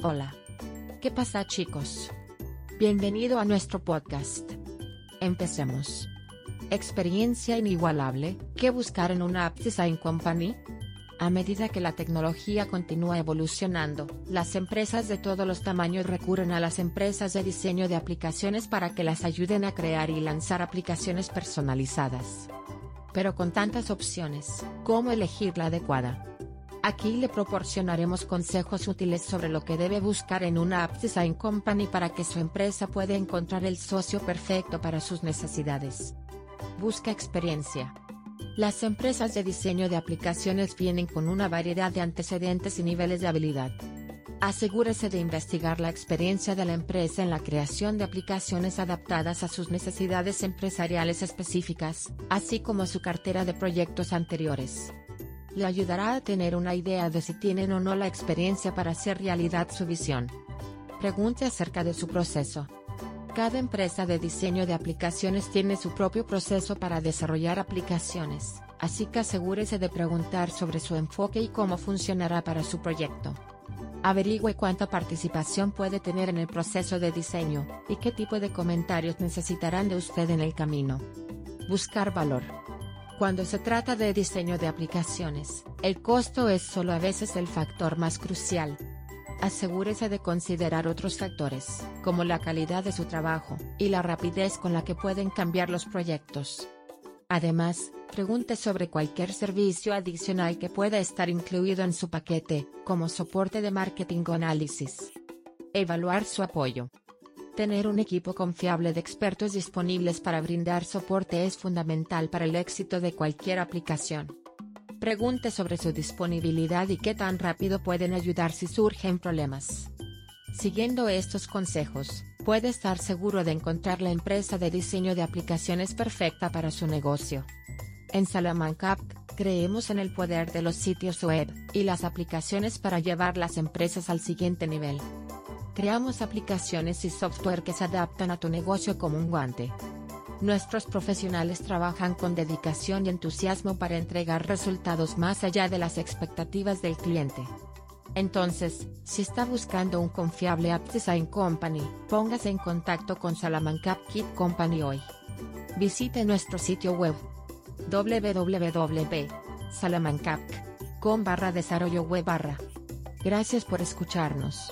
Hola. ¿Qué pasa chicos? Bienvenido a nuestro podcast. Empecemos. Experiencia inigualable, ¿qué buscar en una App Design Company? A medida que la tecnología continúa evolucionando, las empresas de todos los tamaños recurren a las empresas de diseño de aplicaciones para que las ayuden a crear y lanzar aplicaciones personalizadas. Pero con tantas opciones, ¿cómo elegir la adecuada? Aquí le proporcionaremos consejos útiles sobre lo que debe buscar en una App Design Company para que su empresa pueda encontrar el socio perfecto para sus necesidades. Busca experiencia. Las empresas de diseño de aplicaciones vienen con una variedad de antecedentes y niveles de habilidad. Asegúrese de investigar la experiencia de la empresa en la creación de aplicaciones adaptadas a sus necesidades empresariales específicas, así como su cartera de proyectos anteriores. Le ayudará a tener una idea de si tienen o no la experiencia para hacer realidad su visión. Pregunte acerca de su proceso. Cada empresa de diseño de aplicaciones tiene su propio proceso para desarrollar aplicaciones, así que asegúrese de preguntar sobre su enfoque y cómo funcionará para su proyecto. Averigüe cuánta participación puede tener en el proceso de diseño, y qué tipo de comentarios necesitarán de usted en el camino. Buscar valor. Cuando se trata de diseño de aplicaciones, el costo es solo a veces el factor más crucial. Asegúrese de considerar otros factores, como la calidad de su trabajo, y la rapidez con la que pueden cambiar los proyectos. Además, pregunte sobre cualquier servicio adicional que pueda estar incluido en su paquete, como soporte de marketing o análisis. Evaluar su apoyo. Tener un equipo confiable de expertos disponibles para brindar soporte es fundamental para el éxito de cualquier aplicación. Pregunte sobre su disponibilidad y qué tan rápido pueden ayudar si surgen problemas. Siguiendo estos consejos, puede estar seguro de encontrar la empresa de diseño de aplicaciones perfecta para su negocio. En Salamanca, creemos en el poder de los sitios web y las aplicaciones para llevar las empresas al siguiente nivel. Creamos aplicaciones y software que se adaptan a tu negocio como un guante. Nuestros profesionales trabajan con dedicación y entusiasmo para entregar resultados más allá de las expectativas del cliente. Entonces, si está buscando un confiable App Design Company, póngase en contacto con Salamanca Kit Company hoy. Visite nuestro sitio web www.salamancap.com barra desarrollo web barra. Gracias por escucharnos.